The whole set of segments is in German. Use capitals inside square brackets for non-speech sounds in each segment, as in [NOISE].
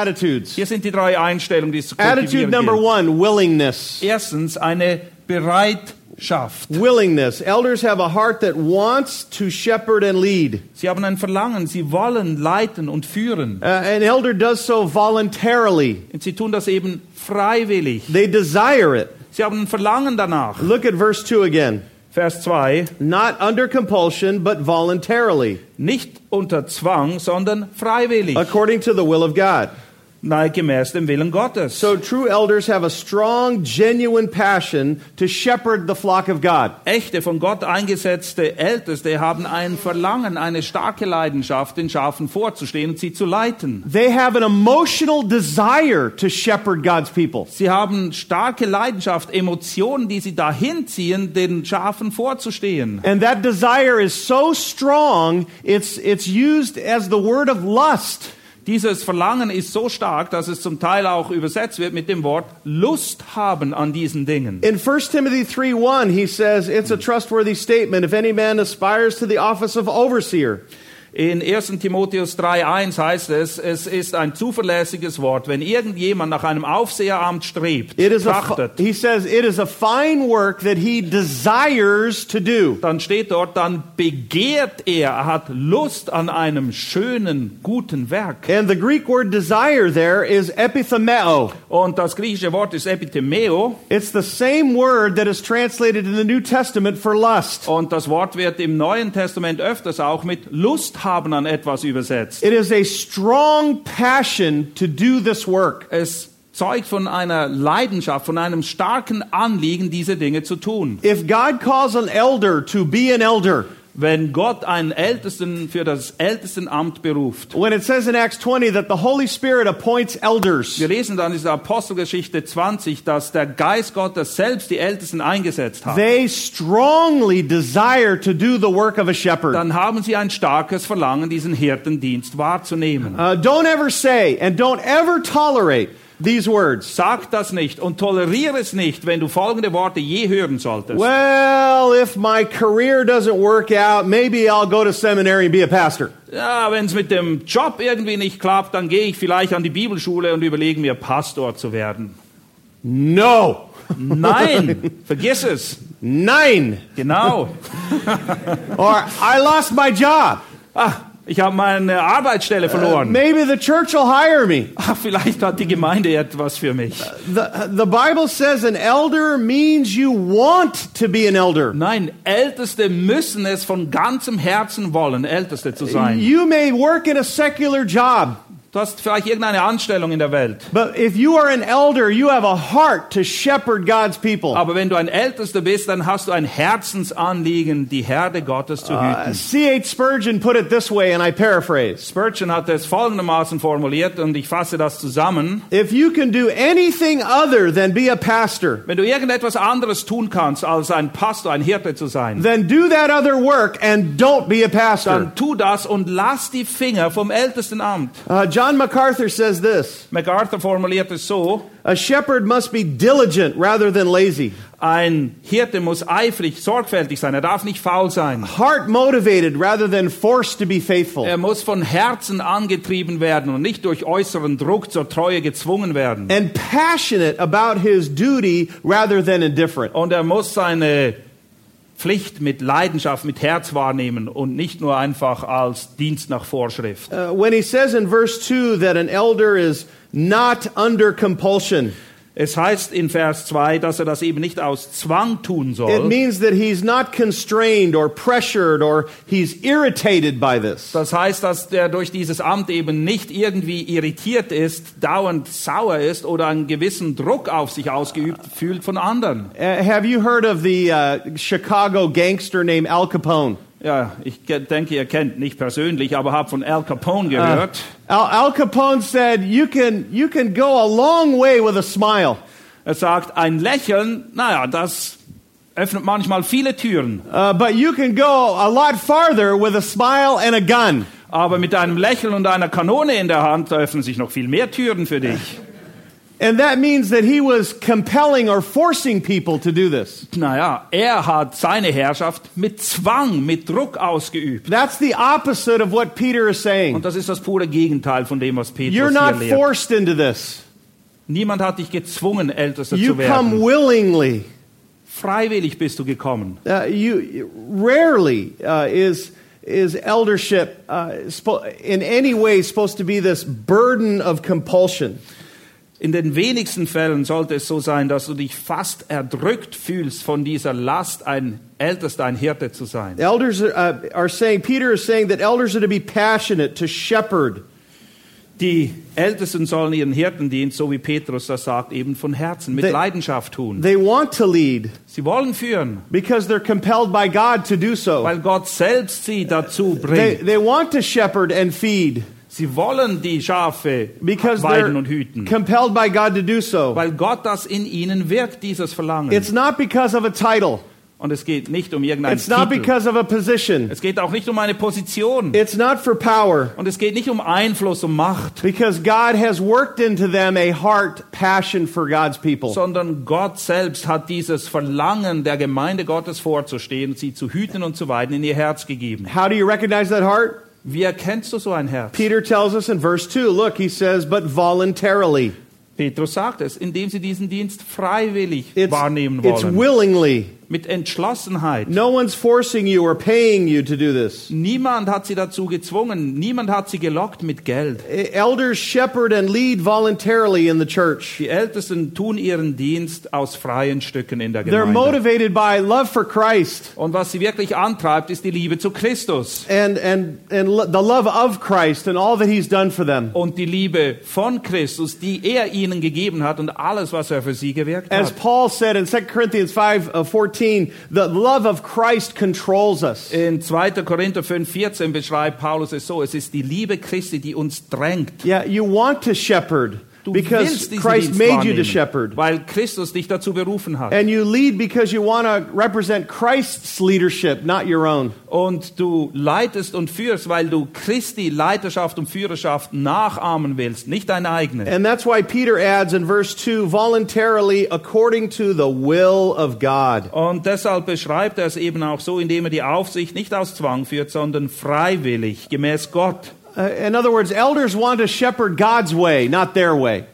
Attitudes. Hier sind die drei Einstellungen, die es zu Attitude number gilt. one willingness. Erstens eine Bereitschaft. Willingness. Elders have a heart that wants to shepherd and lead. Sie haben ein Verlangen, sie wollen leiten und führen. Uh, an elder does so voluntarily, Und sie tun das eben freiwillig. they desire it. Sie haben ein Verlangen danach. Look at verse 2 again. Vers 2. Not under compulsion, but voluntarily, Nicht unter Zwang, sondern freiwillig. according to the will of God. Nein, gemäß dem Willen Gottes. So true elders have a strong, genuine passion to shepherd the flock of God. Echte, von Gott eingesetzte Älteste haben ein Verlangen, eine starke Leidenschaft, den Schafen vorzustehen und sie zu leiten. They have an emotional desire to shepherd God's people. Sie haben starke Leidenschaft, Emotionen, die sie dahin ziehen, den Schafen vorzustehen. And that desire is so strong, it's, it's used as the word of lust. Dieses Verlangen ist so stark, dass es zum Teil auch übersetzt wird mit dem Wort Lust haben an diesen Dingen. In 1 Timothy 3 1, he says, It's a trustworthy statement if any man aspires to the office of overseer. In 1. Timotheus 3.1 heißt es, es ist ein zuverlässiges Wort, wenn irgendjemand nach einem Aufseheramt strebt, It is a, trachtet, he says, It is a fine work that he desires to do. dann steht dort, dann begehrt er, er hat Lust an einem schönen, guten Werk. And the Greek word desire there is epithemeo. Und das griechische Wort ist Epithemeo It's the same word that is translated in the New Testament for lust. und das Wort wird im Neuen Testament öfters auch mit Lust haben an etwas übersetzt. It is a strong passion to do this work. Es zeugt von einer Leidenschaft, von einem starken Anliegen, diese Dinge zu tun. If God calls an elder to be an elder, Wenn Gott einen Ältesten für das Ältestenamt beruft, when it says in Acts 20 that the Holy Spirit appoints elders, wir lesen dann in dieser Apostelgeschichte 20, dass der Geist Gottes selbst die Ältesten eingesetzt hat. they strongly desire to do the work of a shepherd. Dann haben sie ein starkes Verlangen, diesen Hirtendienst wahrzunehmen. Uh, don't ever say and don't ever tolerate these words. Sag das nicht und toleriere es nicht, wenn du folgende Worte je hören solltest. Well, if my career doesn't work out, maybe I'll go to seminary and be a pastor. Ja, wenn es mit dem Job irgendwie nicht klappt, dann gehe ich vielleicht an die Bibelschule und überlege mir, Pastor zu werden. No. Nein, [LAUGHS] vergiss es. Nine. Genau. [LAUGHS] Or I lost my job. Ah, ich habe meine Arbeitsstelle verloren. Maybe the church will hire me. [LAUGHS] Ah, vielleicht hat die Gemeinde etwas für mich. The, the Bible says an elder means you want to be an elder. Nein, Älteste müssen es von ganzem Herzen wollen, Älteste zu sein. You may work in a secular job, Du hast vielleicht irgendeine Anstellung in der Welt. elder. Aber wenn du ein Ältester bist, dann hast du ein Herzensanliegen, die Herde Gottes zu hüten. C.H. Spurgeon put it this way, and I paraphrase. Spurgeon hat es folgendermaßen formuliert und ich fasse das zusammen. If you can do anything other than be a pastor, Wenn du irgendetwas anderes tun kannst, als ein Pastor, ein Hirte zu sein, then do that other work and don't be a pastor. dann tu das und lass die Finger vom Ältestenamt. Uh, John MacArthur says this MacArthur formuliert es so, A shepherd must be diligent rather than lazy, ein Hirte muss eifrig, sorgfältig sein, er darf nicht faul sein. heart motivated rather than forced to be faithful. Er muss von Herzen angetrieben werden und nicht durch äußeren Druck zur Treue gezwungen werden. and passionate about his duty rather than indifferent. Und er muss seine Pflicht mit Leidenschaft, mit Herz wahrnehmen und nicht nur einfach als Dienst nach Vorschrift. Uh, when he says in verse 2 that an elder is not under compulsion, Es heißt in Vers 2, dass er das eben nicht aus Zwang tun it soll. means that he's not constrained or pressured or he's irritated by this. Das heißt, dass der durch dieses Amt eben nicht irgendwie irritiert ist, dauernd sauer ist oder einen gewissen Druck auf sich ausgeübt fühlt von anderen. Uh, have you heard of the uh, Chicago gangster named Al Capone? Ja, ich ke- denke, ihr kennt nicht persönlich, aber habt von Al Capone gehört. Al, Al Capone said, you can, you can go a long way with a smile, Er sagt, ein Lächeln, naja, das öffnet manchmal viele Türen. uh, but you can go a lot farther with a smile and a gun. Aber mit einem Lächeln und einer Kanone in der Hand öffnen sich noch viel mehr Türen für dich. And that means that he was compelling or forcing people to do this. Naja, er hat seine Herrschaft mit Zwang, mit Druck ausgeübt. That's the opposite of what Peter is saying. Und das ist das pure Gegenteil von dem, was Petrus You're not lehrt. forced into this. Niemand hat dich gezwungen, Ältester You zu come werden. willingly. Freiwillig bist du gekommen. Uh, you rarely uh, is is eldership uh, in any way supposed to be this burden of compulsion. In den wenigsten Fällen sollte es so sein, dass du dich fast erdrückt fühlst von dieser Last, ein Ältester, ein Hirte zu sein. Elders are, uh, are saying Peter is saying that elders are to be passionate, to shepherd. Die Ältesten sollen ihren Hirtendienst, so wie Petrus das sagt, eben von Herzen, mit They- Leidenschaft tun. They want to lead Sie wollen führen, because they're compelled by God to do so. weil Gott selbst sie dazu They, bringt. they want to shepherd and feed Sie wollen die Schafe because weiden und hüten, compelled by God to do so. weil Gott das in ihnen wirkt, dieses Verlangen. It's not because of a title. Und es geht nicht um irgendeinen It's not Titel. because of a position. Es geht auch nicht um eine Position. It's not for power. Und es geht nicht um Einfluss, um Macht, Because God has worked into them a heart passion for God's people. sondern Gott selbst hat dieses Verlangen der Gemeinde Gottes vorzustehen, sie zu hüten und zu weiden, in ihr Herz gegeben. How do you recognize that heart? Wie erkennst du so ein Herz? Peter tells us in verse 2, look, he says, but voluntarily. Petrus sagt es, indem sie diesen Dienst freiwillig It's, wahrnehmen it's willingly. Mit Entschlossenheit. No one's forcing you or paying you to do this. Niemand hat sie dazu gezwungen. Niemand hat sie gelockt mit Geld. Elders shepherd and lead voluntarily in the church. Die Ältesten tun ihren Dienst aus freien Stücken in der They're Gemeinde. motivated by love for Christ Und was sie wirklich antreibt, ist die Liebe zu Christus. and, and, and the love of Christ and all that he's done for them. Und die Liebe von Christus, die er ihnen gegeben hat und alles, was er für sie gewirkt As hat. Paul said in 2 Corinthians 5 uh, 14, the love of Christ controls us. In 2. Korinther 5, 14 beschreibt Paulus es so, es ist die Liebe Christi, die uns drängt. Yeah, you want to shepherd Du because willst diesen Christ Dienst made you to shepherd. weil Christus dich dazu berufen hat. And you lead because you want to represent Christ's leadership, not your own. Und du leitest und führst, weil du Christi Leiterschaft und Führerschaft nachahmen willst, nicht deine eigene. And that's why Peter adds in verse 2 voluntarily according to the will of God. Und deshalb beschreibt er es eben auch so, indem er die Aufsicht nicht aus Zwang führt, sondern freiwillig, gemäß Gott. Uh, in other words, elders want to shepherd God's way, not their way.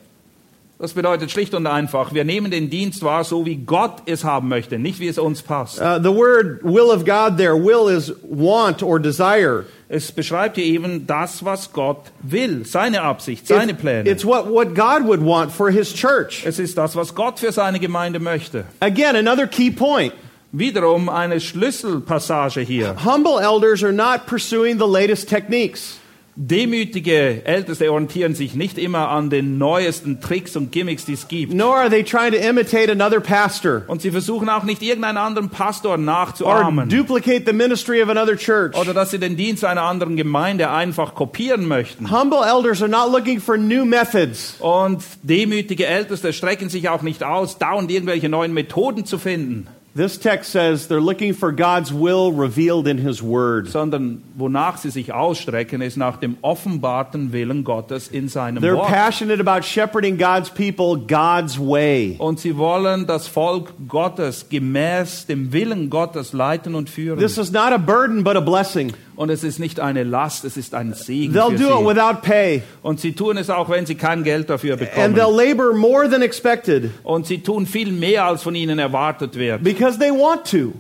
Das bedeutet schlicht und einfach, wir nehmen den Dienst wahr, so wie Gott es haben möchte, nicht wie es uns passt. Uh, the word will of God there, will is want or desire. Es beschreibt hier eben das, was Gott will, seine Absicht, seine It's, Pläne. it's what, what God would want for his church. Es ist das, was Gott für seine Gemeinde möchte. Again, another key point. Wiederum eine Schlüsselpassage hier. Humble elders are not pursuing the latest techniques. Demütige Älteste orientieren sich nicht immer an den neuesten Tricks und Gimmicks, die es gibt. Nor are they trying to imitate another pastor Und sie versuchen auch nicht irgendeinen anderen Pastor or nachzuahmen. duplicate the ministry of another church. Oder dass sie den Dienst einer anderen Gemeinde einfach kopieren möchten. Humble elders are not looking for new methods. Und demütige Älteste strecken sich auch nicht aus, dauernd irgendwelche neuen Methoden zu finden, This text says they're looking for God's will revealed in His Word. sondern wonach sie sich ausstrecken, ist nach dem offenbarten Willen Gottes in seinem They're Wort. passionate about shepherding God's people God's way. Und sie wollen das Volk Gottes gemäß dem Willen Gottes leiten und führen. This is not a burden, but a blessing. Und es ist nicht eine Last, es ist ein Segen They'll für do it sie. without pay, Und sie tun es auch, wenn sie kein Geld dafür and bekommen. they'll labor more than expected Und sie tun viel mehr, als von ihnen erwartet wird. because they want to.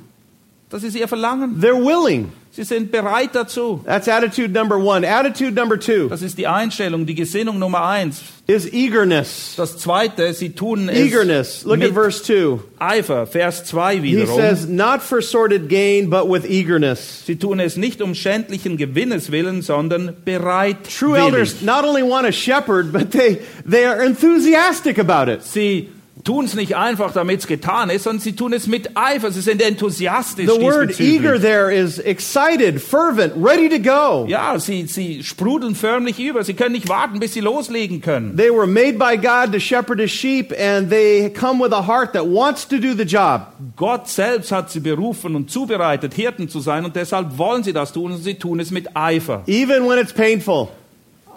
Das ist ihr Verlangen. They're willing. Sie sind bereit dazu. That's attitude number one. Attitude number two Das ist die Einstellung, die Gesinnung Nummer eins. is eagerness. Das zweite, sie tun es Eagerness. Look at mit verse 2. Eifer. Vers 2 He wiederum. says, not for sordid gain, but with eagerness. Sie tun es nicht um schändlichen Gewinnes willen, sondern True elders not only want a shepherd, but they, they are enthusiastic about it. Sie tun es nicht einfach, damit es getan ist, sondern sie tun es mit Eifer. Sie sind enthusiastisch The word eager there is excited, fervent, ready to go. Ja, sie, sie sprudeln förmlich über. Sie können nicht warten, bis sie loslegen können. They were made by God to shepherd his sheep, and they come with a heart that wants to do the job. Gott selbst hat sie berufen und zubereitet, Hirten zu sein und deshalb wollen sie das tun und sie tun es mit Eifer. Even when it's painful,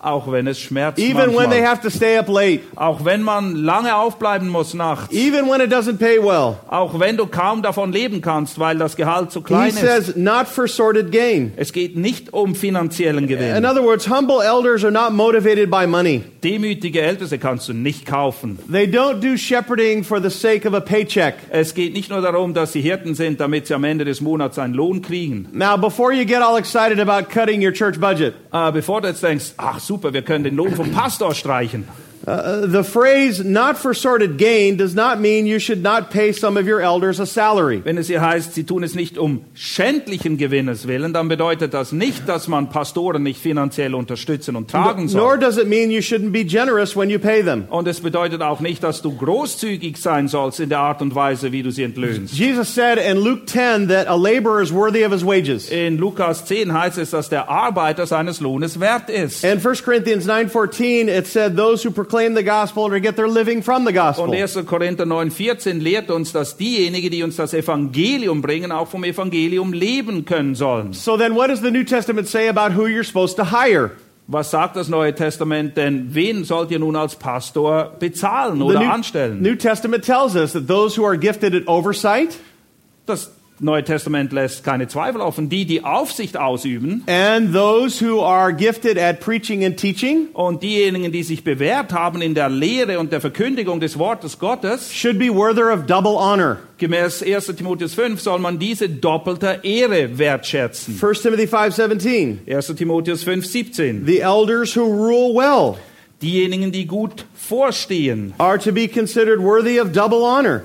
Auch wenn es schmerzt even when they manchmal. have to stay up late, Auch wenn man lange aufbleiben muss nachts. even when it doesn't pay well. Auch wenn du kaum davon leben kannst, weil das Gehalt zu He klein ist. says, not for sordid gain. Es geht nicht um finanziellen In Gewinn. other words, humble elders are not motivated by money. Demütige Älteste kannst du nicht kaufen. They don't do shepherding for the sake of a paycheck. Es geht nicht nur darum, dass sie Hirten sind, damit sie am Ende des Monats einen Lohn kriegen. Now, before you get all excited about cutting your church budget, Äh, bevor du jetzt denkst, ach super, wir können den Lohn vom Pastor streichen. Uh, the phrase not for sordid gain does not mean you should not pay some of your elders a salary. Wenn es hier heißt, sie tun es nicht um schändlichen Gewinnes willen, dann bedeutet das nicht, dass man Pastoren nicht finanziell unterstützen und tragen Nor soll. does it mean you shouldn't be generous when you pay them. Und es bedeutet auch nicht, dass du großzügig sein sollst in der Art und Weise, wie du sie entlöhnst. Jesus said in Luke 10 that a laborer is worthy of his wages. In Lukas 10 heißt es, dass der Arbeiter seines Lohnes wert ist. And 1 Corinthians 9:14 it said those who proclaim the gospel to get their living from the gospel. Und 1. Korinther 9,14 lehrt uns, dass diejenigen, die uns das Evangelium bringen, auch vom Evangelium leben können sollen. So then what does the New Testament say about who you're supposed to hire? Was sagt das Neue Testament denn? Wen sollt ihr nun als Pastor bezahlen oder the New, anstellen? New Testament tells us that those who are gifted at oversight Das Neue Testament lässt keine Zweifel offen. Die, die Aufsicht ausüben and those who are gifted at preaching and teaching und diejenigen, die sich bewährt haben in der Lehre und der Verkündigung des Wortes Gottes, should be worthy of double honor. gemäß 1. Timotheus 5 soll man diese doppelter Ehre wertschätzen. 1 Timothy 5:17 1. Timotheus 5, 17. The elders who rule well Diejenigen, die gut vorstehen. are to be considered worthy of double honor.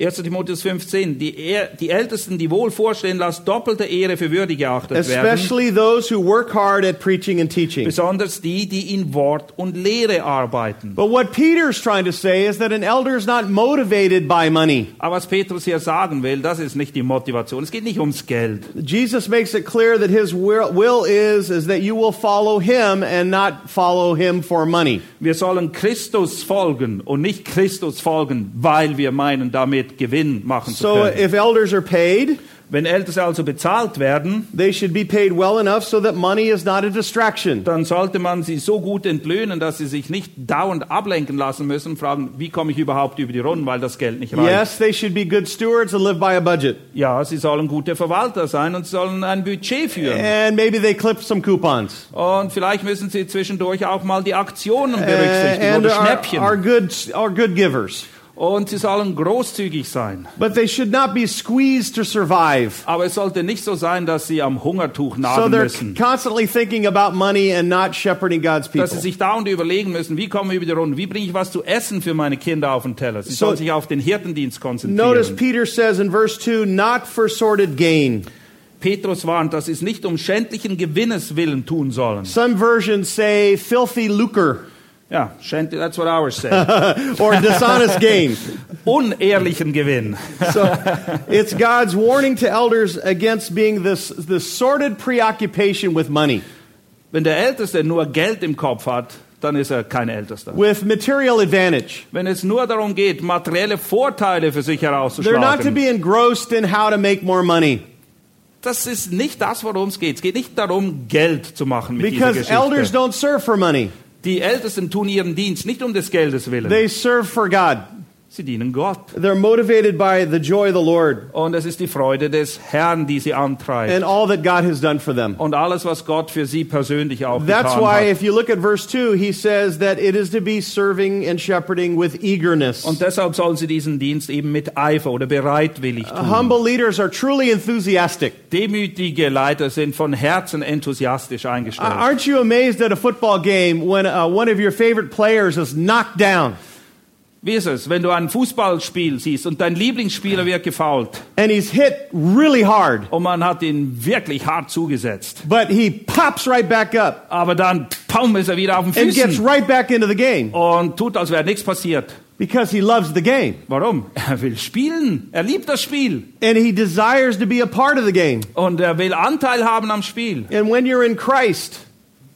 1. Timotheus 15. Die, die Ältesten, die wohl vorstehen, lasst doppelte Ehre für würdig geachtet werden. Especially those who work hard at preaching and teaching. Besonders die, die in Wort und Lehre arbeiten. But what Peter's trying to say is that an elder is not motivated by money. Aber was Petrus hier sagen will, das ist nicht die Motivation. Es geht nicht ums Geld. Jesus makes it clear that his will will is is that you will follow him and not follow him for money. Wir sollen Christus folgen und nicht Christus folgen, weil wir meinen, damit Gewinn machen zu So können. if elders are paid, Wenn Älteste also bezahlt werden, they should be paid well enough so that money is not a distraction. dann sollte man sie so gut entlöhnen, dass sie sich nicht dauernd ablenken lassen müssen fragen, wie komme ich überhaupt über die Runden, weil das Geld nicht reicht. Yes, they should be good stewards and live by a budget. Ja, sie sollen gute Verwalter sein und sollen ein Budget führen. And maybe they clip some coupons. Und vielleicht müssen sie zwischendurch auch mal die Aktionen Uh, berücksichtigen and oder are, Schnäppchen. are good are good givers. Und sie sollen großzügig sein. But they should not be squeezed to survive. Aber es sollte nicht so sein, dass sie am Hungertuch So nagen they're müssen. constantly thinking about money and not shepherding God's people. Dass sie sich dauernd überlegen müssen, wie komme ich über die Runde, wie bringe ich was zu essen für meine Kinder auf den Teller. Sie So- sollen sich auf den Hirtendienst Notice konzentrieren. Peter says in verse 2, not for sordid gain. Petrus warnt, dass sie es nicht um schändlichen Gewinnes willen tun sollen. Some versions say filthy lucre Ja, schänd- that's what ours say. [LAUGHS] or dishonest gain. [LAUGHS] Unehrlichen Gewinn. [LAUGHS] So it's God's warning to elders against being this, this sordid preoccupation with money, Wenn der Älteste nur Geld im Kopf hat, dann ist er kein Ältester. with material advantage. Wenn es nur darum geht, materielle Vorteile für sich They're not to herauszuschlagen, be engrossed in how to make more money. das ist nicht das, worum es geht. Es geht nicht darum, Geld zu machen mit dieser Because elders Geschichte. don't serve for money, Die Ältesten tun ihren Dienst nicht um des Geldes willen. they serve for God. Sie dienen Gott. They're motivated by the joy of the Lord Und es ist die Freude des Herrn, die sie antreibt. and all that God has done for them. Und alles, was Gott für sie persönlich auch That's getan why, hat. if you look at verse 2, he says that it is to be serving and shepherding with eagerness. Und deshalb sollen sie diesen Dienst eben mit Eifer oder bereitwillig tun. Humble leaders are truly enthusiastic. Demütige Leiter sind von Herzen enthusiastisch eingestellt. Aren't you amazed at a football game when uh, one of your favorite players is knocked down Wie ist es, wenn du ein Fußballspiel siehst und dein Lieblingsspieler wird gefault and he's hit really hard, und man hat ihn wirklich hart zugesetzt, but he pops right back up aber dann, pum, ist er wieder auf den and gets Füßen right back into the game? und tut, als wäre nichts passiert. Because he loves the game. Warum? [LAUGHS] Er will spielen. Er liebt das Spiel. And he desires to be a part of the game. Und er will Anteil haben am Spiel. And when you're in Christ,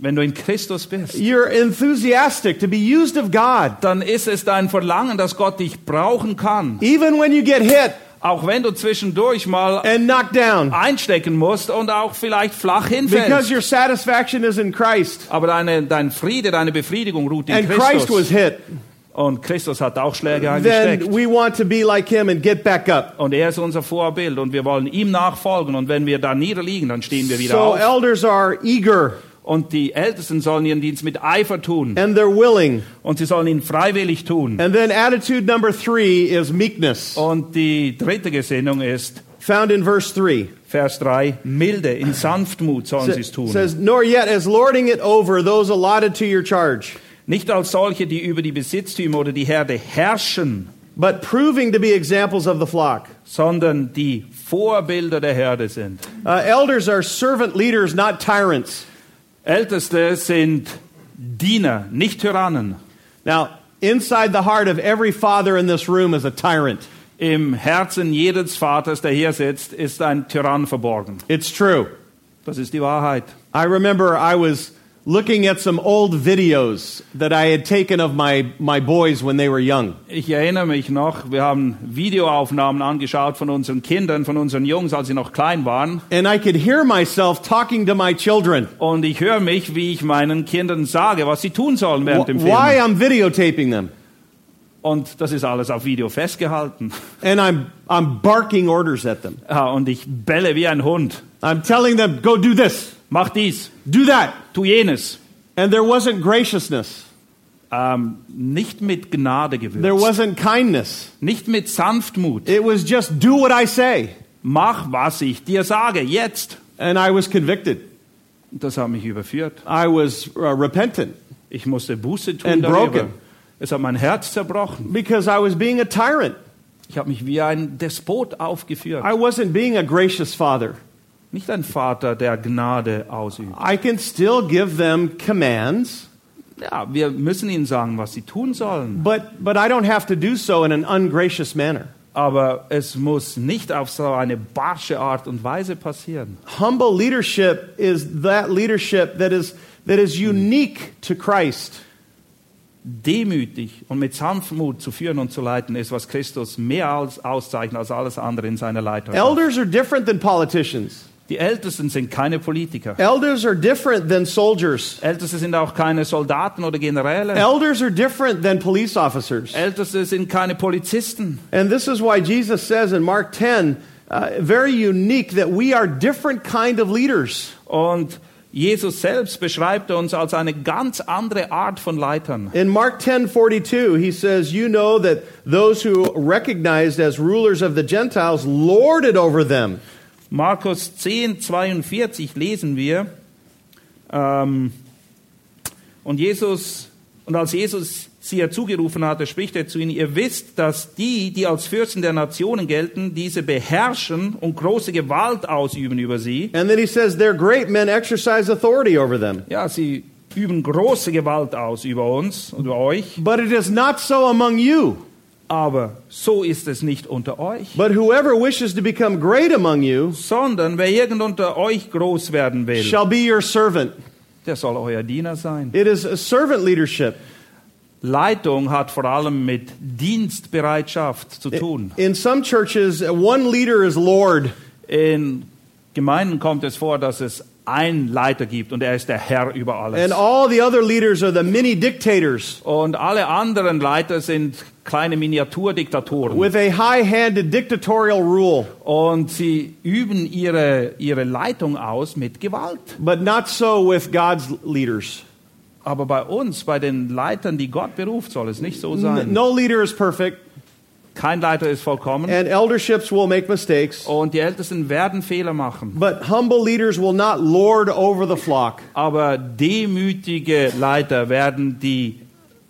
Wenn du in Christus bist, you're enthusiastic to be used of God. dann ist es dein Verlangen, dass Gott dich brauchen kann. Even when you get hit Auch wenn du zwischendurch mal and knocked down. einstecken musst und auch vielleicht flach Because hinfällst. your satisfaction is in Christ. Aber deine, dein Friede, deine Befriedigung ruht in And Christ was Christus. hit. Und Christus hat auch Schläge Then eingesteckt. we want to be like him and get back up. Und er ist unser Vorbild und wir wollen ihm nachfolgen. Und wenn wir da niederliegen, dann stehen wir wieder So auf. elders are eager Und die Ältesten sollen ihren Dienst mit Eifer tun. and they're willing. Und sie sollen ihn freiwillig tun. And then attitude number three is meekness, Und die dritte Gesinnung ist, found in verse three. Vers 3, milde, in [CLEARS THROAT] Sanftmut sollen sie es tun. says, nor yet as lording it over those allotted to your charge, Nicht als solche, die über die Besitztümer oder die Herde herrschen, but proving to be examples of the flock. sondern die Vorbilder der Herde sind. Uh, elders are servant leaders, not tyrants. Älteste sind Diener, nicht Tyrannen. Now, inside the heart of every father in this room is a tyrant. Im Herzen jedes Vaters, der hier sitzt, ist ein Tyrann verborgen. It's true. Das ist die Wahrheit. I remember I was looking at some old videos that I had taken of my, my boys when they were young. Ich erinnere mich noch, wir haben Videoaufnahmen angeschaut von unseren Kindern, von unseren Jungs, als sie noch klein waren. And I could hear myself talking to my children. Und ich höre mich, wie ich meinen Kindern sage, was sie tun sollen während dem Why Film. I'm videotaping them. Und das ist alles auf Video festgehalten. And I'm, I'm barking orders at them. Ja, und ich belle wie ein Hund. I'm telling them, go do this, Mach dies, do that. tu jenes. And there wasn't graciousness. Ähm, nicht mit Gnade There gewürzt. wasn't kindness. Nicht mit Sanftmut. It was just do what I say. Mach, was ich dir sage, jetzt. And I was convicted. Das hat mich überführt. I was uh, repentant Ich musste Buße tun And darüber. broken. Es hat mein Herz zerbrochen. because I was being a tyrant. Ich habe mich wie ein Despot aufgeführt. I wasn't being a gracious father. Nicht ein Vater, der Gnade ausübt. I can still give them commands, Ja, wir müssen ihnen sagen, was sie tun sollen. but, but I don't have to do so in an ungracious manner. Aber es muss nicht auf so eine barsche Art und Weise passieren. Humble leadership is that leadership that is, that is unique to Christ. Demütig und mit Sanftmut zu führen und zu leiten ist, was Christus mehr als auszeichnet als alles andere in seiner Leitung. Elders are different than politicians. Die Ältesten sind keine Politiker. Elders are different than soldiers. Älteste sind auch keine Soldaten oder Generäle. Elders are different than police officers. Älteste sind keine Polizisten. And this is why Jesus says in Mark 10, uh, very unique, that we are different kind of leaders. Und Jesus selbst beschreibt uns als eine ganz andere Art von Leitern. In Mark 10:42, he says, "You know that those who recognized as rulers of the Gentiles lord it over them, Markus 10, 42 lesen wir, ähm, und Jesus, und als Jesus sie herzugerufen hatte, spricht er zu ihnen, ihr wisst, dass die, die als Fürsten der Nationen gelten, diese beherrschen und große Gewalt ausüben über sie. And then he says, Their great men exercise authority over them. Ja, sie üben große Gewalt aus über uns, über euch, But it is not so among you. Aber so ist es nicht unter euch. But whoever wishes to become great among you Sondern wer irgend unter euch groß werden will, shall be your servant. der soll euer Diener sein. It is a servant leadership. Leitung hat vor allem mit Dienstbereitschaft zu tun. In some churches, one leader is Lord, In Gemeinden kommt es vor, dass es einen Leiter gibt und er ist der Herr über alles. and all the other leaders are the mini dictators Und alle anderen Leiter sind kleine Miniaturdiktatoren. with a high handed dictatorial rule. Und sie üben ihre, ihre Leitung aus mit Gewalt. But not so with God's leaders. Aber bei uns, bei den Leitern, die Gott beruft, soll es nicht so sein. No leader is perfect, Kein Leiter ist vollkommen. and elderships will make mistakes. Und die Ältesten werden Fehler machen. But humble leaders will not lord over the flock. Aber demütige Leiter werden die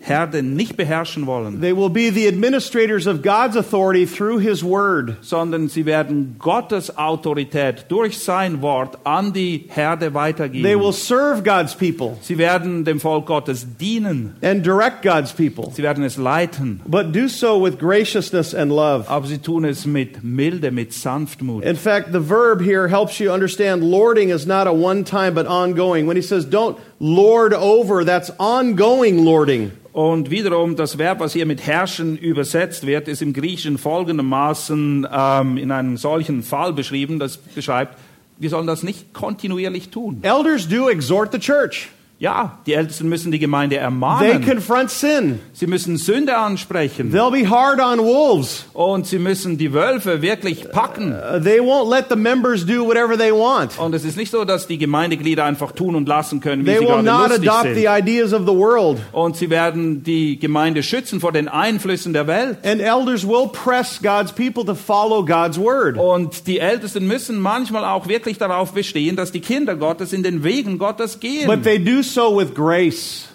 Herde nicht beherrschen wollen, They will be the administrators of God's authority through His Word. sondern sie werden Gottes Autorität durch sein Wort an die Herde weitergeben. They will serve God's people Sie werden dem Volk Gottes dienen. and direct God's people, Sie werden es leiten. but do so with graciousness and love. Aber sie tun es mit Milde, mit Sanftmut. In fact, the verb here helps you understand lording is not a one time but ongoing. When he says don't lord over, that's ongoing lording. Und wiederum, das Verb, was hier mit herrschen übersetzt wird, ist im Griechischen folgendermaßen ähm, in einem solchen Fall beschrieben, das beschreibt, wir sollen das nicht kontinuierlich tun. Elders do exhort the church. Ja, die Ältesten müssen die Gemeinde They ermahnen. confront sin. Sie müssen Sünde ansprechen. They'll be hard on wolves. Und sie müssen die Wölfe wirklich packen. Uh, they won't let the members do whatever they want. Und es ist nicht so, dass die Gemeindeglieder einfach tun und lassen können, wie They sie will gerade not lustig adopt the sind. ideas of the world. Und sie werden die Gemeinde schützen vor den Einflüssen der Welt. And elders will press God's people to follow God's word. Und die Ältesten müssen manchmal auch wirklich darauf bestehen, dass die Kinder Gottes in den Wegen Gottes gehen. But they do so with grace.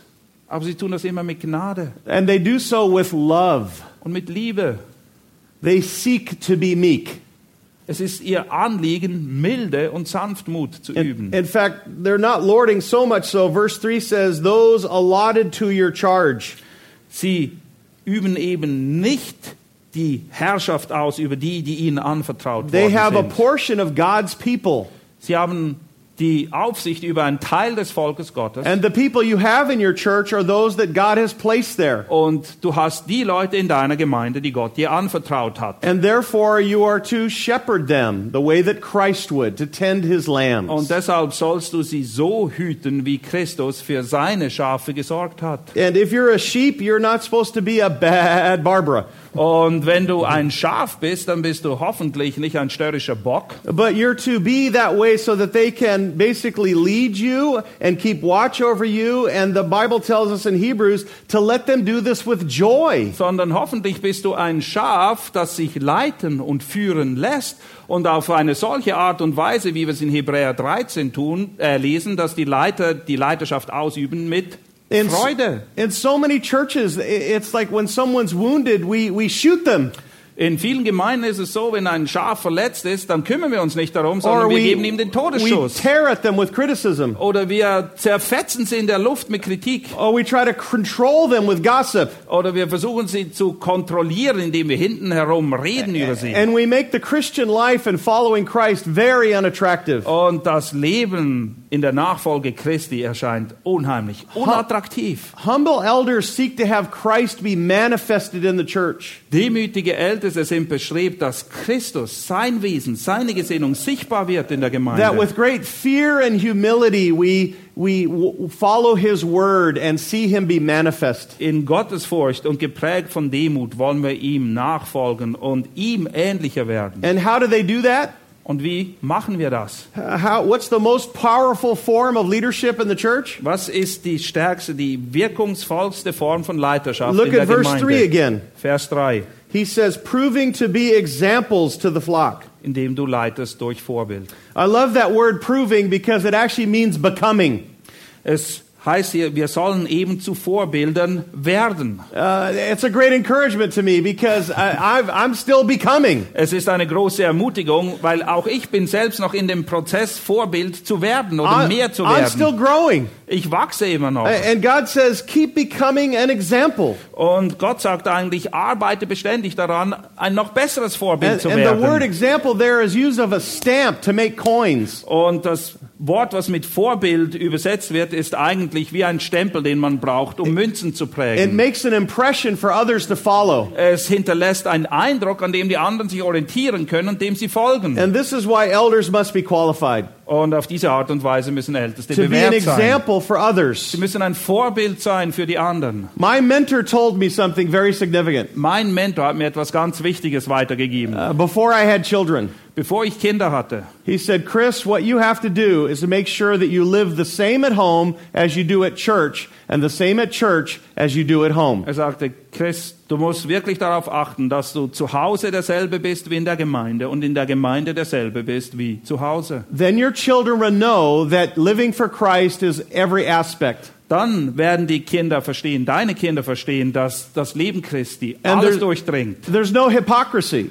Aber sie tun das immer mit Gnade And they do so with love. und mit Liebe. They seek to be meek. Es ist ihr Anliegen, Milde und Sanftmut zu üben. In, in fact, they're not lording so much so. Verse 3 says, Those allotted to your charge. Sie üben eben nicht die Herrschaft aus über die, die ihnen anvertraut They worden have a sind. portion of God's people. Sie haben die Aufsicht über einen Teil des Volkes Gottes. And the people you have in your church are those that God has placed there. Und du hast die Leute in deiner Gemeinde, die Gott dir anvertraut hat. And therefore, you are to shepherd them the way that Christ would, to tend his lambs. Und deshalb sollst du sie so hüten, wie Christus für seine Schafe gesorgt hat. And if you're a sheep, you're not supposed to be a bad Barbara. Und wenn du ein Schaf bist, dann bist du hoffentlich nicht ein störrischer Bock, But you're to be that way so that they can basically lead you and keep watch over you. And the Bible tells us in Hebrews to let them do this with joy. sondern hoffentlich bist du ein Schaf, das sich leiten und führen lässt und auf eine solche Art und Weise, wie wir es in Hebräer 13 tun, äh, lesen, dass die Leiter die Leiterschaft ausüben mit In, Freude. in so many churches, it's like when someone's wounded, we, we shoot them. In vielen Gemeinden ist es so, wenn ein Schaf verletzt ist, dann kümmern wir uns nicht darum, Or sondern wir we, geben ihm den we Todesschuss. tear at them with criticism. Oder wir zerfetzen sie in der Luft mit Kritik. Or we try to control them with gossip. Oder wir versuchen sie zu kontrollieren, indem wir hinten herum reden über sie. And we make the Christian life and following Christ very unattractive. Und das Leben in der Nachfolge Christi erscheint unheimlich unattraktiv. Humble elders seek to have Christ be manifested in the church. Demütige Älteste sind bestrebt, dass Christus, sein Wesen, seine Gesinnung sichtbar wird in der That Gemeinde. with great fear and humility we, we follow his word and see him be manifest. In Gottesfurcht und geprägt von Demut wollen wir ihm nachfolgen und ihm ähnlicher werden. And how do they do that? Und wie machen wir das? How, what's the most powerful form of leadership in the church? Was ist die stärkste, die wirkungsvollste Form von Leiterschaft Look in der at verse 3 again. Vers 3. He says, proving to be examples to the flock. Indem du leitest durch Vorbild. I love that word proving because it actually means becoming. Es heißt hier, wir sollen eben zu Vorbildern werden. Uh, it's a great encouragement to me because I, I've, I'm still becoming. Es ist eine große Ermutigung, weil auch ich bin selbst noch in dem Prozess, Vorbild zu werden oder I, mehr zu I'm still werden. growing. Ich wachse immer noch. And God says, keep becoming an example. Und Gott sagt eigentlich, arbeite beständig daran, ein noch besseres Vorbild And, zu and the word werden. example there is used of a stamp to make coins. Und das Wort, was mit Vorbild übersetzt wird, ist eigentlich wie ein Stempel, den man braucht, um Münzen zu It prägen. makes an impression for others to follow. Es hinterlässt einen Eindruck, an dem die anderen sich orientieren können und dem sie folgen. And this is why elders must be qualified Und auf diese Art und Weise müssen Älteste to be an bewährt sein. example for others. Sie müssen ein Vorbild sein für die anderen. My mentor told me something very significant Mein Mentor hat mir etwas ganz Wichtiges weitergegeben. uh, before I had children. Bevor ich Kinder hatte. He said, Chris, what you have to do is to make sure that you live the same at home as you do at church, and the same at church as you do at home. Er sagte, Chris, du musst wirklich darauf achten, dass du zu Hause derselbe bist wie in der Gemeinde und in der Gemeinde derselbe bist wie zu Hause. Then your children will know that living for Christ is every aspect. Dann werden die Kinder verstehen, deine Kinder verstehen, dass das Leben Christi And alles durchdringt. There's no hypocrisy.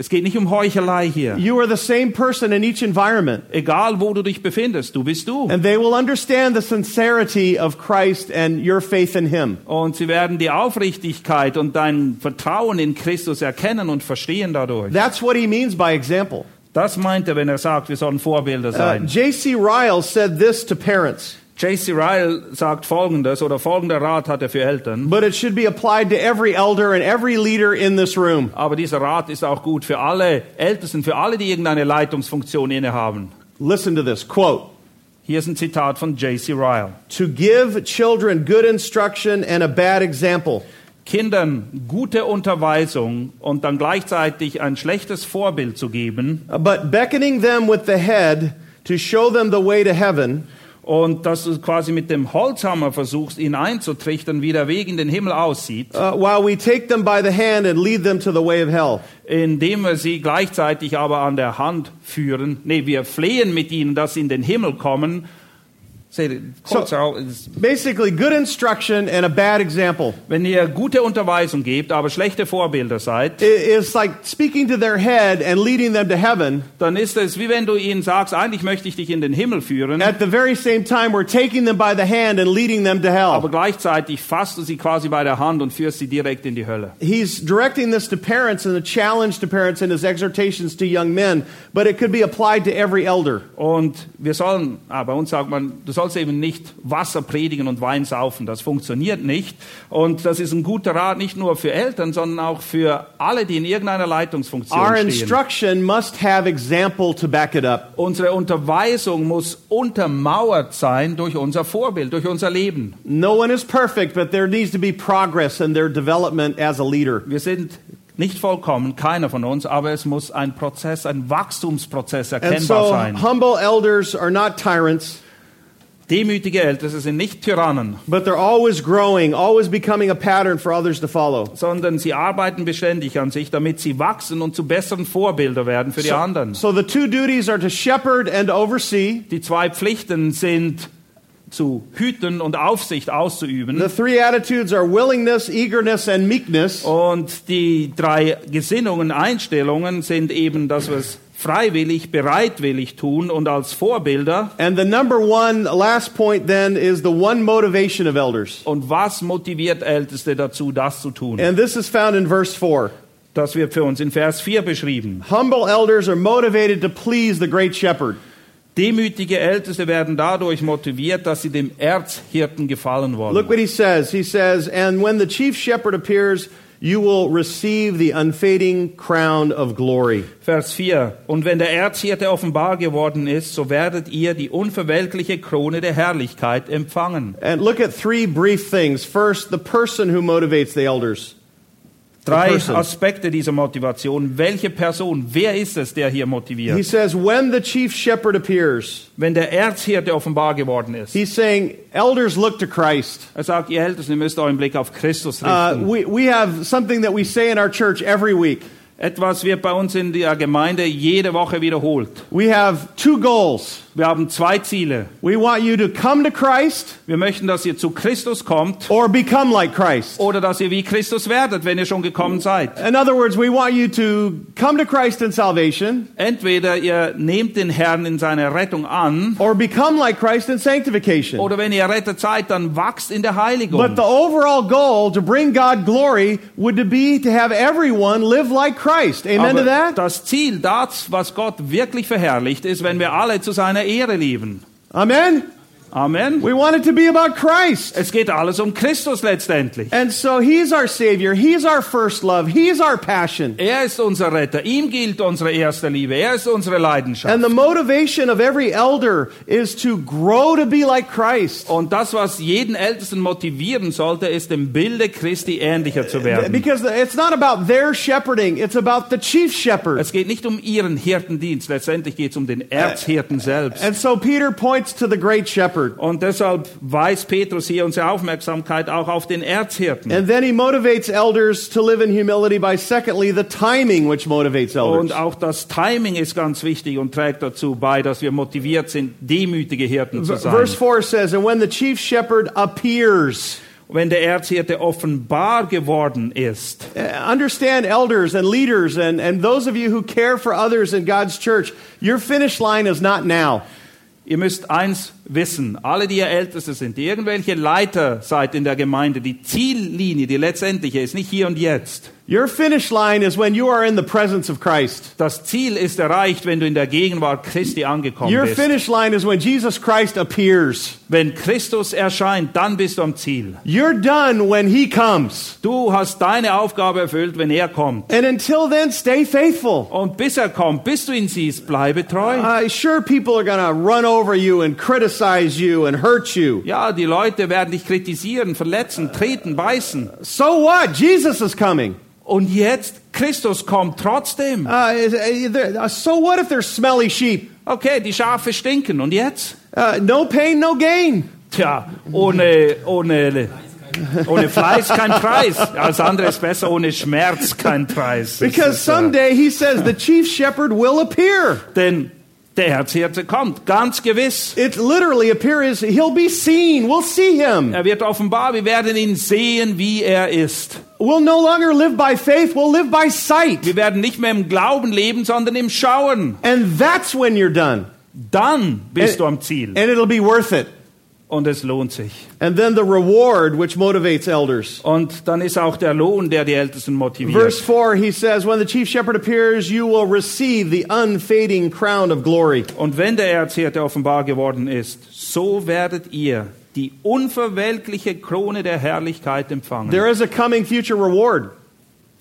Es geht nicht um Heuchelei hier. You are the same person in each environment. Egal, wo du dich befindest, du bist du. And they will understand the sincerity of Christ and your faith in Him. Und sie werden die Aufrichtigkeit und dein Vertrauen in Christus erkennen und verstehen dadurch. That's what He means by example. Das meint er, wenn er sagt, wir sollen Vorbilder Uh, sein. J.C. Ryle said this to parents, J.C. Ryle sagt folgendes, oder folgender Rat hat er für Eltern. but it should be applied to every elder and every leader in this room. Aber dieser Rat ist auch gut für alle Ältesten, für alle, die irgendeine Leitungsfunktion innehaben. Listen to this quote Hier ist ein Zitat von J.C. Ryle. To give children good instruction and a bad example Kindern gute Unterweisung und dann gleichzeitig ein schlechtes Vorbild zu geben but beckoning them with the head to show them the way to heaven und dass du quasi mit dem Holzhammer versuchst, ihn einzutrichtern, wie der Weg in den Himmel aussieht, uh, while we take them by the hand and lead them to the way of hell. indem wir sie gleichzeitig aber an der Hand führen. Nee, wir flehen mit ihnen, dass sie in den Himmel kommen. Seht, kurz So- auch, es- Basically, good instruction and a bad example. Wenn ihr gute Unterweisung gebt, aber schlechte Vorbilder seid, I- It's like speaking to their head and leading them to heaven. dann ist es wie wenn du ihnen sagst, eigentlich möchte ich dich in den Himmel führen, At the very same time, we're taking them by the hand and leading them to hell. aber hell. gleichzeitig fasst du sie quasi bei der Hand und führst sie direkt in die Hölle. He's directing this to parents and a challenge to parents in his exhortations to young men, but it could be applied to every elder. Und wir sollen, ah, bei uns sagt man, du sollst eben nicht Wasser predigen und Wein saufen. Das funktioniert nicht. Und das ist ein guter Rat nicht nur für Eltern, sondern auch für alle, die in irgendeiner Leitungsfunktion Our stehen. instruction must have example to back it up. Unsere Unterweisung muss untermauert sein durch unser Vorbild, durch unser Leben. No one is perfect, but there needs to be progress in their development as a leader. Wir sind nicht vollkommen, keiner von uns, aber es muss ein Prozess, ein Wachstumsprozess erkennbar so, sein. humble elders are not tyrants, Demütige Älteste sind nicht Tyrannen, but they're always growing, always becoming a pattern for others to follow. sondern sie arbeiten beständig an sich, damit sie wachsen und zu besseren Vorbilder werden für die anderen. So the two duties are to shepherd and oversee. Die zwei Pflichten sind zu hüten und Aufsicht auszuüben. The three attitudes are willingness, eagerness, and meekness. Und die drei Gesinnungen, Einstellungen sind eben, dass wir es freiwillig, bereitwillig tun und als Vorbilder. And the number one, last point then, is the one motivation of elders. Und was motiviert Älteste dazu, das zu tun? And this is found in verse 4. Das wird für uns in Vers 4 beschrieben. Humble elders are motivated to please the great shepherd. Demütige Älteste werden dadurch motiviert, dass sie dem Erzhirten gefallen wollen. Look what he says. He says, And when the chief shepherd appears, you will receive the unfading crown of glory. Vers 4. Und wenn der Erzhirte offenbar geworden ist, so werdet ihr die unverwelkliche Krone der Herrlichkeit empfangen. And look at three brief things. First, the person who motivates the elders. Drei. Aspekte dieser Motivation. Welche Person, wer ist es, der hier He motiviert? says, When the chief shepherd appears, Wenn der Erzhirte offenbar geworden ist. he's saying, Elders look to Christ. Er sagt, ihr Ältesten, ihr müsst euren Blick auf Christus Uh, richten. we, we have something that we say in our church every week. Etwas wird bei uns in der Gemeinde jede Woche wiederholt. We have two goals. Wir haben zwei Ziele. We want you to come to Christ Wir möchten, dass ihr zu Christus kommt or become like Christ. oder dass ihr wie Christus werdet, wenn ihr schon gekommen seid. In other words, we want you to come to Christ in salvation Entweder ihr nehmt den Herrn in seiner Rettung an or become like Christ in sanctification. oder wenn ihr errettet seid, dann wachst in der Heiligung. But the overall goal to bring God glory would to be to have everyone live like Christ. Amen to that? das Ziel, das, was Gott wirklich verherrlicht, ist, wenn wir alle zu seiner Ehre leben. Amen? Amen. We want it to be about Christ. Es geht alles um Christus letztendlich. And so he's our Savior. He's our first love. He's our passion. Er ist unser Retter. Ihm gilt unsere erste Liebe. Er ist unsere Leidenschaft. And the motivation of every elder is to grow to be like Christ. Und das, was jeden Ältesten motivieren sollte, ist dem Bilde Christi ähnlicher zu werden. Because it's not about their shepherding, it's about the chief shepherd. Es geht nicht um ihren Hirtendienst. Letztendlich geht es um den Erzhirten selbst. And so Peter points to the great shepherd. Und deshalb weist Petrus hier unsere Aufmerksamkeit auch auf den Erzhirten. And then he motivates elders to live in humility by, secondly, the timing which motivates elders. Und auch das Timing ist ganz wichtig und trägt dazu bei, dass wir motiviert sind, demütige Hirten zu sein. Verse 4 says, And when the chief shepherd appears, Wenn der Erzhirte offenbar geworden ist, Uh, understand elders and leaders and, and those of you who care for others in God's church, your finish line is not now. Ihr müsst eins wissen, alle, die ihr Älteste sind, die irgendwelche Leiter seid in der Gemeinde, die Ziellinie, die letztendliche, ist nicht hier und jetzt. Your finish line is when you are in the presence of Christ. Das Ziel ist erreicht, wenn du in der Gegenwart Christi angekommen Your bist. finish line is when Jesus Christ appears. Wenn Christus erscheint, dann bist du am Ziel. You're done when he comes. Du hast deine Aufgabe erfüllt, wenn er kommt. And until then, stay faithful. Und bis er kommt, bis du ihn siehst, bleibe treu. Uh, sure, people are going to run over you and criticize you and hurt you. Ja, die Leute werden dich kritisieren, verletzen, treten, beißen. So what? Jesus is coming. Und jetzt, Christus kommt trotzdem. Uh, uh, uh, so what if they're smelly sheep? Okay, die Schafe stinken. Und jetzt? Uh, no pain, no gain. Tja, ohne, ohne, ohne Fleiß kein Preis. Als andere ist besser, ohne Schmerz kein Preis. Because äh, someday, he says, the chief shepherd will appear. Denn der Herzhirte kommt, ganz gewiss. It literally appears, he'll be seen. We'll see him. Er wird offenbar, wir werden ihn sehen, wie er ist. We'll no longer live by faith, we'll live by sight. Wir werden nicht mehr im Glauben leben, sondern im Schauen. And that's when you're done. Dann bist du am Ziel. And it'll be worth it. Und es lohnt sich. And then the reward which motivates elders. Und dann ist auch der Lohn, der die Ältesten motiviert. Verse 4, he says, When the chief shepherd appears, you will receive the unfading crown of glory. Und wenn der Erzhirte offenbar geworden ist, so werdet ihr die unverwelkliche Krone der Herrlichkeit empfangen. There is a coming future reward.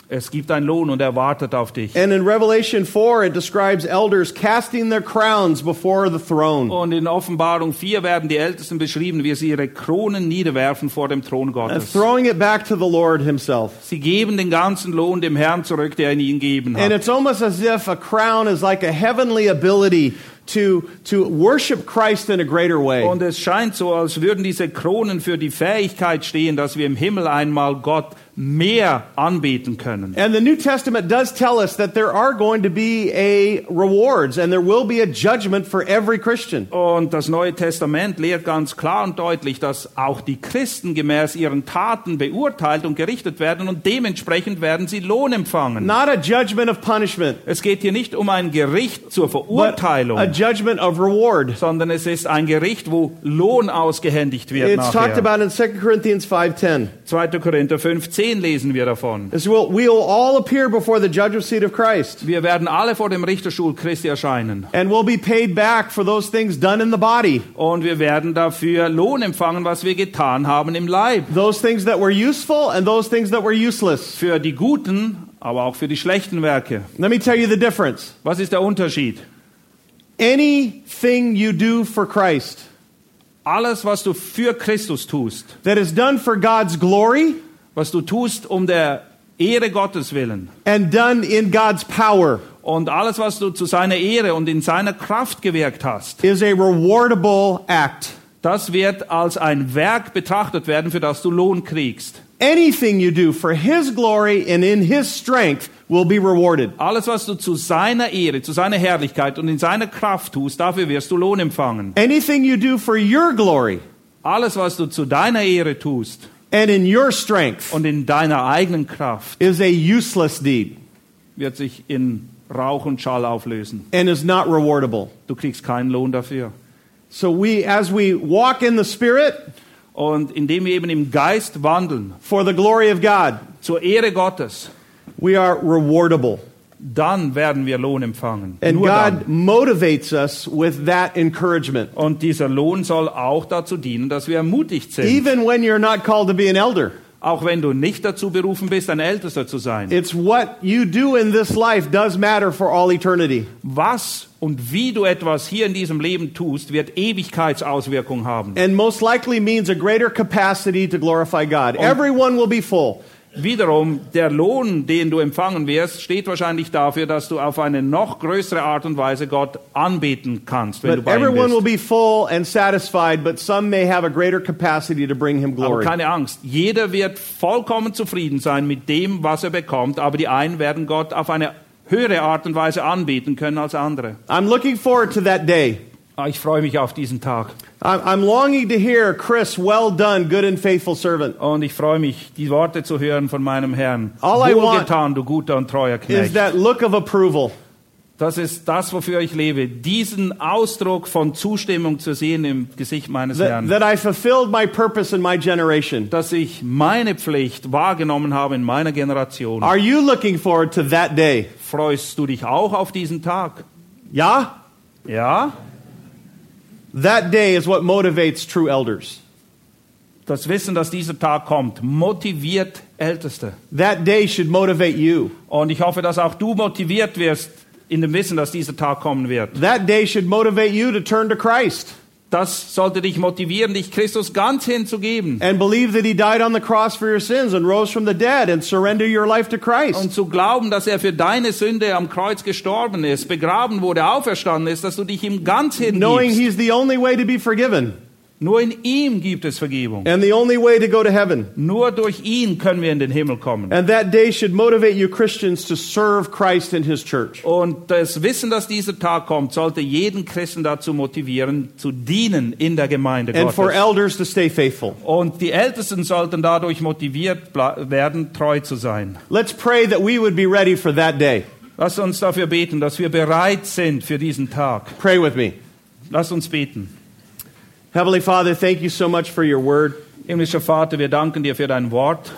Es gibt einen Lohn und er wartet auf dich. And in Revelation 4, it describes elders casting their crowns before the throne. Und in Offenbarung 4 werden die Ältesten beschrieben, wie sie ihre Kronen niederwerfen vor dem Thron And Gottes. throwing it back to the Lord himself. Sie geben den ganzen Lohn dem Herrn zurück, der ihn ihnen gegeben And hat. it's almost as if a crown is like a heavenly ability to, to worship Christ in a greater way. Und es scheint so, als würden diese Kronen für die Fähigkeit stehen, dass wir im Himmel einmal Gott mehr anbeten können. And the New Testament does tell us that there are going to be a rewards and there will be a judgment for every Christian. Und das Neue Testament lehrt ganz klar und deutlich, dass auch die Christen gemäß ihren Taten beurteilt und gerichtet werden und dementsprechend werden sie Lohn empfangen. Not a judgment of punishment, Es geht hier nicht um ein Gericht zur Verurteilung, a judgment of reward. sondern es ist ein Gericht, wo Lohn ausgehändigt wird It's talked nachher. about in 2 Corinthians 5:10. 2. Korinther 15 lesen wir davon. As we'll, we'll all appear before the judgment seat of Christ, Wir werden alle vor dem Richterstuhl Christi erscheinen. and we'll be paid back for those things done in the body, Und wir werden dafür Lohn empfangen, was wir getan haben im Leib. those things that were useful and those things that were useless. Für die guten, aber auch für die schlechten Werke. Let me tell you the difference. Was ist der Unterschied? Anything you do for Christ Alles, was du für Christus tust, that is done for God's glory was du tust um der Ehre Gottes willen and done in God's power und alles, was du zu seiner Ehre und in seiner Kraft gewirkt hast, is a rewardable act. das wird als ein Werk betrachtet werden, für das du Lohn kriegst. Anything you do for His glory and in His strength will be rewarded. Alles, was du zu seiner Ehre, zu seiner Herrlichkeit und in seiner Kraft tust, dafür wirst du Lohn empfangen. Anything you do for your glory Alles, was du zu deiner Ehre tust and in your strength und in deiner eigenen Kraft, is a useless deed wird sich in Rauch und Schall auflösen. and is not rewardable. Du kriegst keinen Lohn dafür. So we, as we walk in the Spirit Und indem wir eben im Geist wandeln, for the glory of God, zur Ehre Gottes, we are rewardable. Dann werden wir Lohn empfangen. And Nur dann. God motivates us with that encouragement. Und dieser Lohn soll auch dazu dienen, dass wir ermutigt sind. Even when you're not called to be an elder, Auch wenn du nicht dazu berufen bist, ein Ältester zu sein. it's what you do in this life does matter for all eternity. Was und wie du etwas hier in diesem Leben tust, wird Ewigkeitsauswirkungen haben. And most likely means a greater capacity to glorify God. Everyone will be full. Wiederum, der Lohn, den du empfangen wirst, steht wahrscheinlich dafür, dass du auf eine noch größere Art und Weise Gott anbeten kannst, wenn du But bei ihm everyone will bist. be full and satisfied, but some may have a greater capacity to bring him Aber glory. keine Angst, jeder wird vollkommen zufrieden sein mit dem, was er bekommt, aber die einen werden Gott auf eine höhere Art und Weise anbeten können als andere. I'm looking forward to that day. Ah, Ich freue mich auf diesen Tag I'm longing to hear, Chris, well done, good and faithful servant. und ich freue mich, die Worte zu hören von meinem Herrn. All I want du guter und treuer Is Knecht. that look of approval. Das ist das, wofür ich lebe. Diesen Ausdruck von Zustimmung zu sehen im Gesicht meines That, Herrn. that I fulfilled my purpose in my generation. Dass ich meine Pflicht wahrgenommen habe in meiner Generation. Are you looking forward to that day? Freust du dich auch auf diesen Tag? Yeah? Ja? That day is what motivates true elders. Das Wissen, dass dieser Tag kommt, motiviert Älteste. That day should motivate you. Und ich hoffe, dass auch du motiviert wirst in dem Wissen, dass dieser Tag kommen wird. That day should motivate you to turn to Christ Das sollte dich motivieren, dich Christus ganz hinzugeben. and believe that He died on the cross for your sins and rose from the dead and surrender your life to Christ. Und zu glauben, dass er für deine Sünde am Kreuz gestorben ist, begraben wurde, auferstanden ist, dass du dich ihm ganz Knowing hingibst. He's the only way to be forgiven Nur in ihm gibt es Vergebung. and the only way to go to heaven. Nur durch ihn können wir in den Himmel kommen. And that day should motivate you Christians to serve Christ in His church. Und das Wissen, dass dieser Tag kommt, sollte jeden Christen dazu motivieren, zu dienen in der Gemeinde And for Gottes. elders to stay faithful. Und die Ältesten sollten dadurch motiviert werden, treu zu sein. Let's pray that we would be ready for that day. Lass uns dafür beten, dass wir bereit sind für diesen Tag. Pray with me. Lass uns beten. Heavenly Father, thank you so much for your word. Himmlischer Vater, wir danken dir für dein Wort.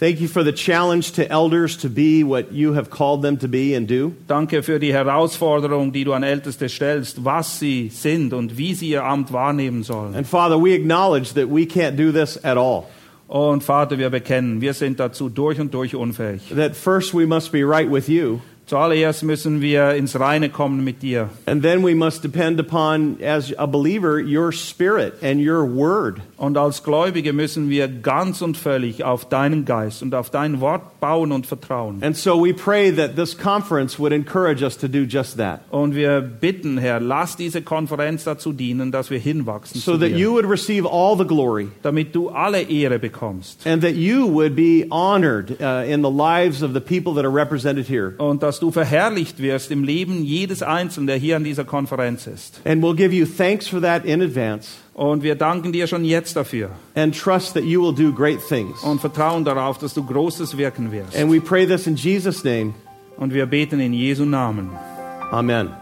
Thank you for the challenge to elders to be what you have called them to be and do. Danke für die Herausforderung, die du an Älteste stellst, was sie sind und wie sie ihr Amt wahrnehmen sollen. And Father, we acknowledge that we can't do this at all. Und Vater, wir bekennen, wir sind dazu durch und durch unfähig. That first we must be right with you, Zuallererst müssen wir ins Reine kommen mit dir. and then we must depend upon, as a believer, your spirit and your word. Und als Gläubige müssen wir ganz und völlig auf deinen Geist und auf dein Wort bauen und vertrauen. And so we pray that this conference would encourage us to do just that. Und wir bitten, Herr, lass diese Konferenz dazu dienen, dass wir hinwachsen So that you would receive all the glory damit du alle Ehre bekommst. and that you would be honored uh, in the lives of the people that are represented here. Und dass du verherrlicht wirst im Leben jedes Einzelnen, der hier an dieser Konferenz ist. And we'll give you thanks for that in advance Und wir danken dir schon jetzt dafür and trust that you will do great things. und vertrauen darauf, dass du Großes wirken wirst. And we pray this in Jesus' name. Und wir beten in Jesu Namen. Amen.